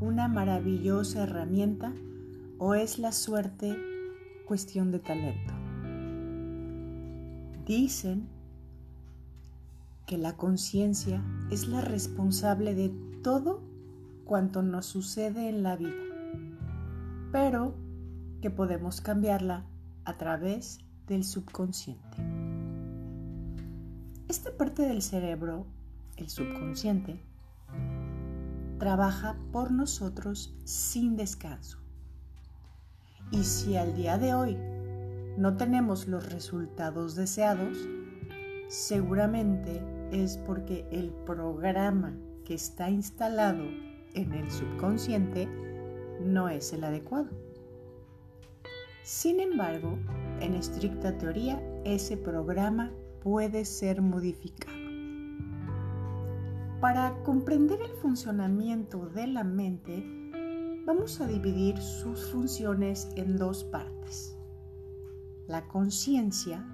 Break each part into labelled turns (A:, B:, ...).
A: una maravillosa herramienta o es la suerte cuestión de talento? Dicen que la conciencia es la responsable de todo cuanto nos sucede en la vida, pero que podemos cambiarla a través del subconsciente. Esta parte del cerebro, el subconsciente, trabaja por nosotros sin descanso. Y si al día de hoy no tenemos los resultados deseados, seguramente es porque el programa que está instalado en el subconsciente no es el adecuado. Sin embargo, en estricta teoría, ese programa puede ser modificado. Para comprender el funcionamiento de la mente, vamos a dividir sus funciones en dos partes, la conciencia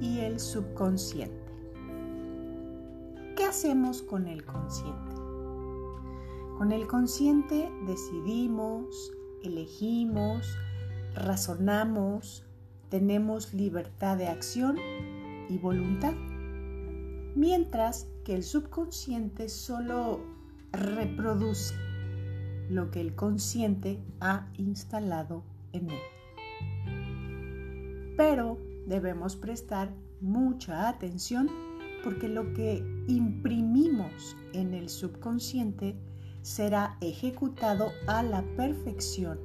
A: y el subconsciente. ¿Qué hacemos con el consciente? Con el consciente decidimos, elegimos, razonamos, tenemos libertad de acción y voluntad, mientras que el subconsciente solo reproduce lo que el consciente ha instalado en él. Pero debemos prestar mucha atención porque lo que imprimimos en el subconsciente será ejecutado a la perfección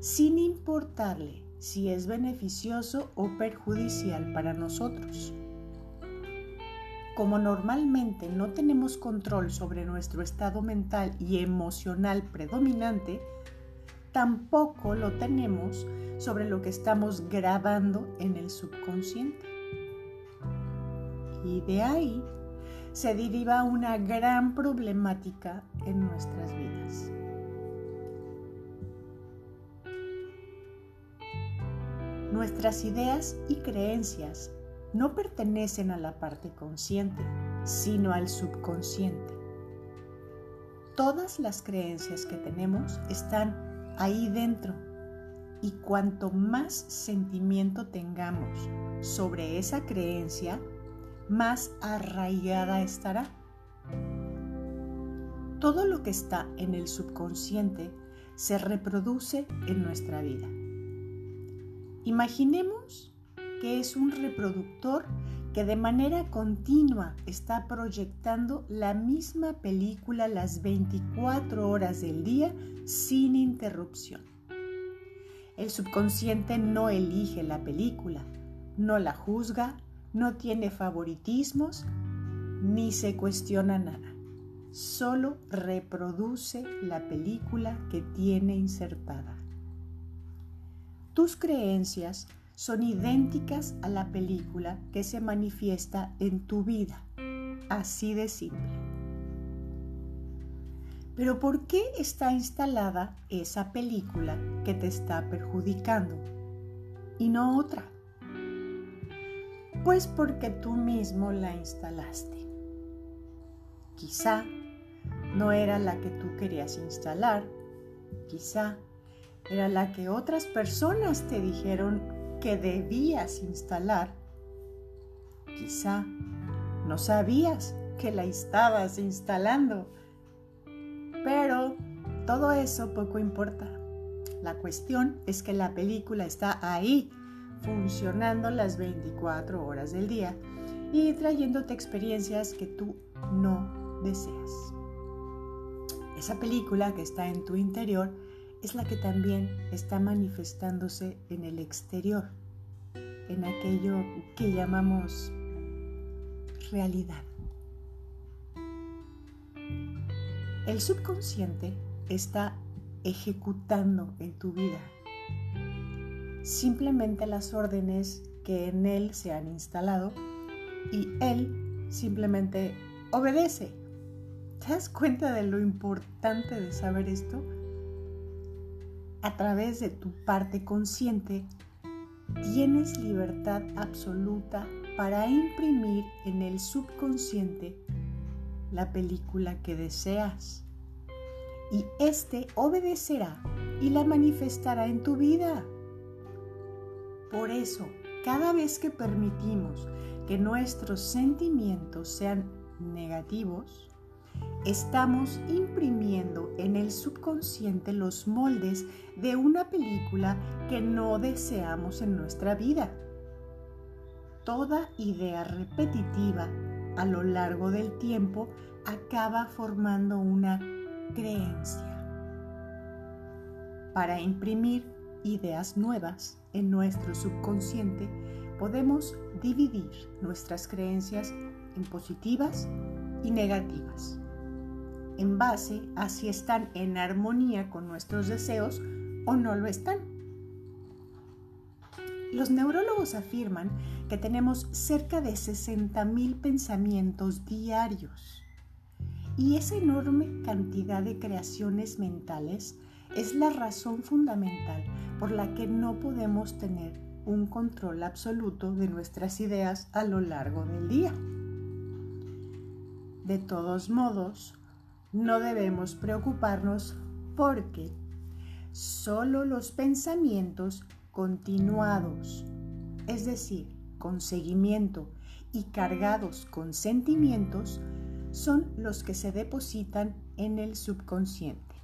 A: sin importarle si es beneficioso o perjudicial para nosotros. Como normalmente no tenemos control sobre nuestro estado mental y emocional predominante, tampoco lo tenemos sobre lo que estamos grabando en el subconsciente. Y de ahí se deriva una gran problemática en nuestras vidas. Nuestras ideas y creencias no pertenecen a la parte consciente, sino al subconsciente. Todas las creencias que tenemos están ahí dentro y cuanto más sentimiento tengamos sobre esa creencia, más arraigada estará. Todo lo que está en el subconsciente se reproduce en nuestra vida. Imaginemos es un reproductor que de manera continua está proyectando la misma película las 24 horas del día sin interrupción. El subconsciente no elige la película, no la juzga, no tiene favoritismos, ni se cuestiona nada. Solo reproduce la película que tiene insertada. Tus creencias son idénticas a la película que se manifiesta en tu vida. Así de simple. Pero ¿por qué está instalada esa película que te está perjudicando y no otra? Pues porque tú mismo la instalaste. Quizá no era la que tú querías instalar, quizá era la que otras personas te dijeron que debías instalar. Quizá no sabías que la estabas instalando, pero todo eso poco importa. La cuestión es que la película está ahí, funcionando las 24 horas del día y trayéndote experiencias que tú no deseas. Esa película que está en tu interior es la que también está manifestándose en el exterior, en aquello que llamamos realidad. El subconsciente está ejecutando en tu vida simplemente las órdenes que en él se han instalado y él simplemente obedece. ¿Te das cuenta de lo importante de saber esto? A través de tu parte consciente, tienes libertad absoluta para imprimir en el subconsciente la película que deseas. y éste obedecerá y la manifestará en tu vida. Por eso, cada vez que permitimos que nuestros sentimientos sean negativos, estamos imprimiendo en el subconsciente los moldes de una película que no deseamos en nuestra vida. Toda idea repetitiva a lo largo del tiempo acaba formando una creencia. Para imprimir ideas nuevas en nuestro subconsciente, podemos dividir nuestras creencias en positivas y negativas, en base a si están en armonía con nuestros deseos o no lo están. Los neurólogos afirman que tenemos cerca de 60.000 pensamientos diarios y esa enorme cantidad de creaciones mentales es la razón fundamental por la que no podemos tener un control absoluto de nuestras ideas a lo largo del día. De todos modos, no debemos preocuparnos porque solo los pensamientos continuados, es decir, con seguimiento y cargados con sentimientos, son los que se depositan en el subconsciente.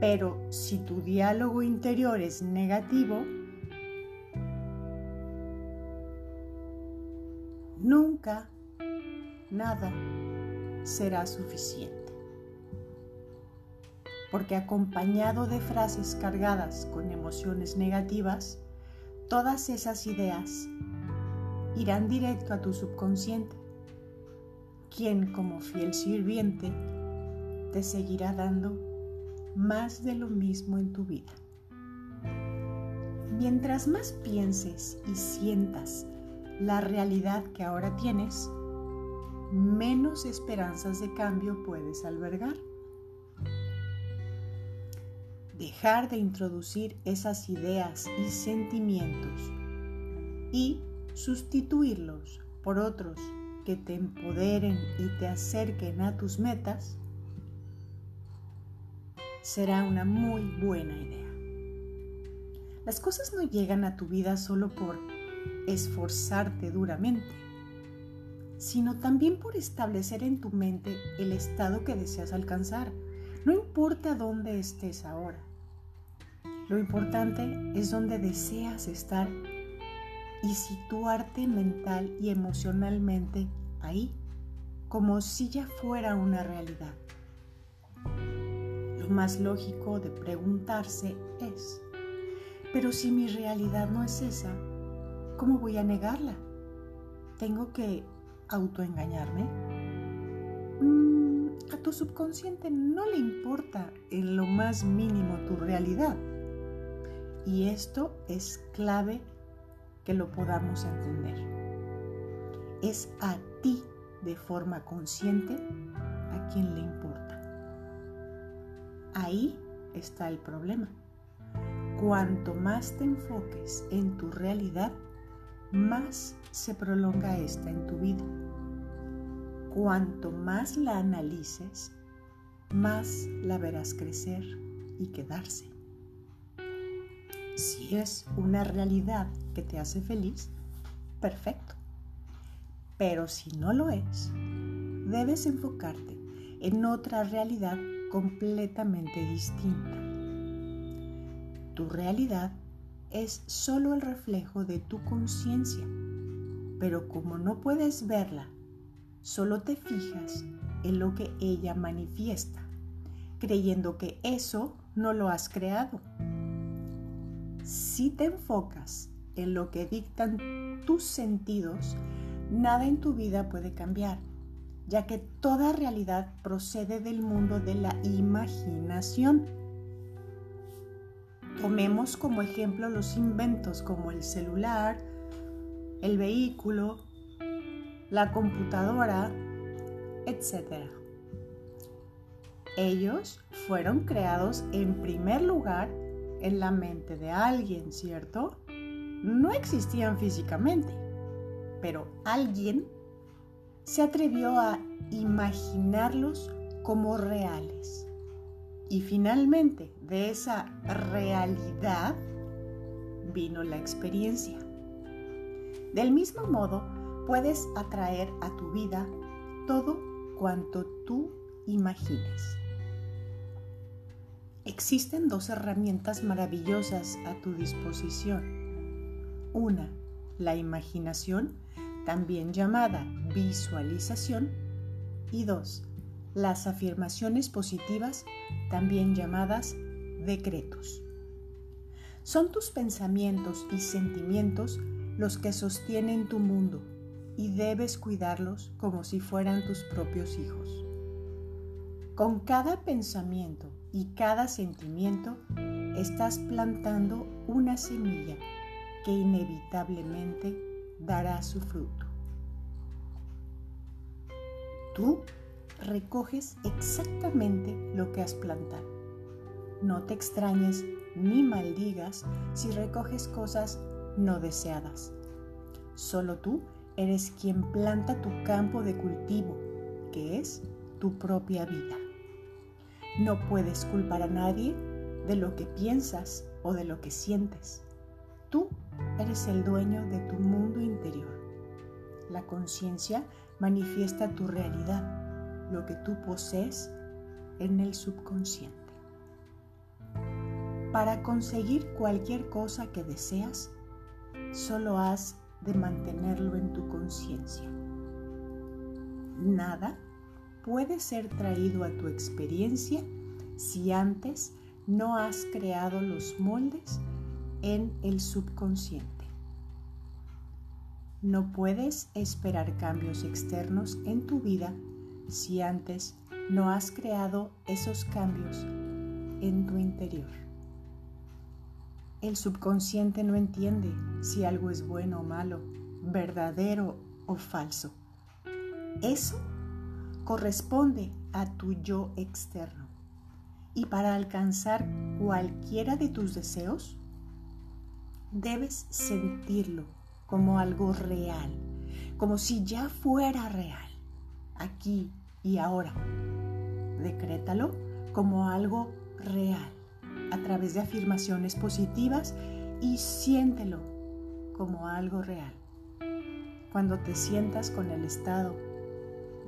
A: Pero si tu diálogo interior es negativo, nunca nada será suficiente. Porque acompañado de frases cargadas con emociones negativas, todas esas ideas irán directo a tu subconsciente, quien como fiel sirviente te seguirá dando más de lo mismo en tu vida. Mientras más pienses y sientas la realidad que ahora tienes, menos esperanzas de cambio puedes albergar. Dejar de introducir esas ideas y sentimientos y sustituirlos por otros que te empoderen y te acerquen a tus metas será una muy buena idea. Las cosas no llegan a tu vida solo por esforzarte duramente, sino también por establecer en tu mente el estado que deseas alcanzar. No importa dónde estés ahora. Lo importante es dónde deseas estar y situarte mental y emocionalmente ahí, como si ya fuera una realidad más lógico de preguntarse es, pero si mi realidad no es esa, ¿cómo voy a negarla? ¿Tengo que autoengañarme? Mm, a tu subconsciente no le importa en lo más mínimo tu realidad. Y esto es clave que lo podamos entender. Es a ti de forma consciente a quien le importa. Ahí está el problema. Cuanto más te enfoques en tu realidad, más se prolonga esta en tu vida. Cuanto más la analices, más la verás crecer y quedarse. Si es una realidad que te hace feliz, perfecto. Pero si no lo es, debes enfocarte en otra realidad completamente distinta. Tu realidad es solo el reflejo de tu conciencia, pero como no puedes verla, solo te fijas en lo que ella manifiesta, creyendo que eso no lo has creado. Si te enfocas en lo que dictan tus sentidos, nada en tu vida puede cambiar ya que toda realidad procede del mundo de la imaginación. Tomemos como ejemplo los inventos como el celular, el vehículo, la computadora, etc. Ellos fueron creados en primer lugar en la mente de alguien, ¿cierto? No existían físicamente, pero alguien se atrevió a imaginarlos como reales. Y finalmente, de esa realidad vino la experiencia. Del mismo modo, puedes atraer a tu vida todo cuanto tú imagines. Existen dos herramientas maravillosas a tu disposición. Una, la imaginación, también llamada visualización. Y dos, las afirmaciones positivas, también llamadas decretos. Son tus pensamientos y sentimientos los que sostienen tu mundo y debes cuidarlos como si fueran tus propios hijos. Con cada pensamiento y cada sentimiento estás plantando una semilla que inevitablemente dará su fruto. Tú recoges exactamente lo que has plantado. No te extrañes ni maldigas si recoges cosas no deseadas. Solo tú eres quien planta tu campo de cultivo, que es tu propia vida. No puedes culpar a nadie de lo que piensas o de lo que sientes. Tú eres el dueño de tu mundo interior. La conciencia manifiesta tu realidad, lo que tú posees en el subconsciente. Para conseguir cualquier cosa que deseas, solo has de mantenerlo en tu conciencia. Nada puede ser traído a tu experiencia si antes no has creado los moldes en el subconsciente. No puedes esperar cambios externos en tu vida si antes no has creado esos cambios en tu interior. El subconsciente no entiende si algo es bueno o malo, verdadero o falso. Eso corresponde a tu yo externo. Y para alcanzar cualquiera de tus deseos, debes sentirlo como algo real, como si ya fuera real, aquí y ahora. Decrétalo como algo real a través de afirmaciones positivas y siéntelo como algo real. Cuando te sientas con el estado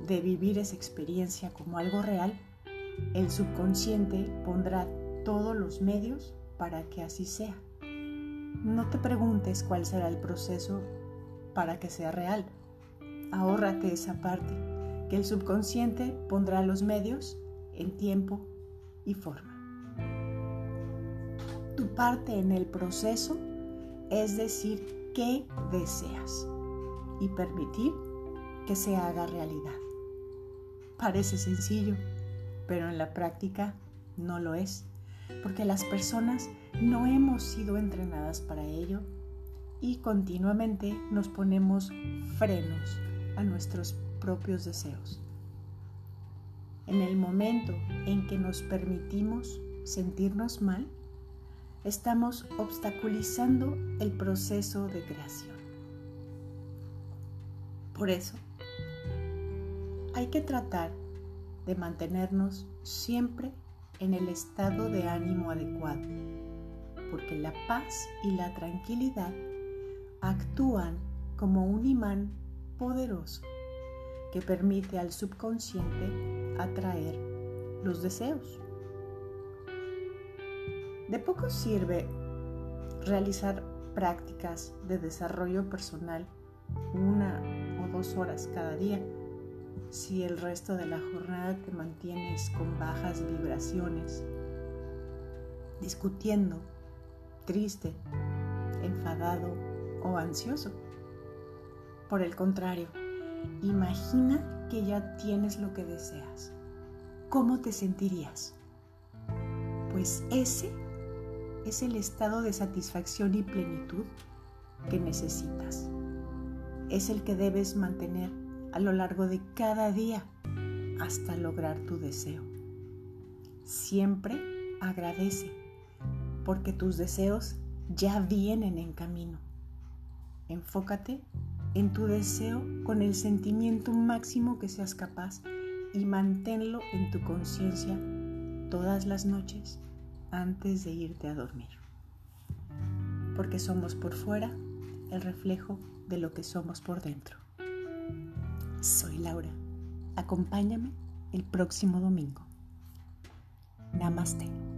A: de vivir esa experiencia como algo real, el subconsciente pondrá todos los medios para que así sea. No te preguntes cuál será el proceso para que sea real. Ahórrate esa parte, que el subconsciente pondrá los medios en tiempo y forma parte en el proceso es decir qué deseas y permitir que se haga realidad. Parece sencillo, pero en la práctica no lo es, porque las personas no hemos sido entrenadas para ello y continuamente nos ponemos frenos a nuestros propios deseos. En el momento en que nos permitimos sentirnos mal, estamos obstaculizando el proceso de creación. Por eso, hay que tratar de mantenernos siempre en el estado de ánimo adecuado, porque la paz y la tranquilidad actúan como un imán poderoso que permite al subconsciente atraer los deseos. De poco sirve realizar prácticas de desarrollo personal una o dos horas cada día si el resto de la jornada te mantienes con bajas vibraciones, discutiendo, triste, enfadado o ansioso. Por el contrario, imagina que ya tienes lo que deseas. ¿Cómo te sentirías? Pues ese es el estado de satisfacción y plenitud que necesitas. Es el que debes mantener a lo largo de cada día hasta lograr tu deseo. Siempre agradece porque tus deseos ya vienen en camino. Enfócate en tu deseo con el sentimiento máximo que seas capaz y manténlo en tu conciencia todas las noches antes de irte a dormir. Porque somos por fuera el reflejo de lo que somos por dentro. Soy Laura. Acompáñame el próximo domingo. Namaste.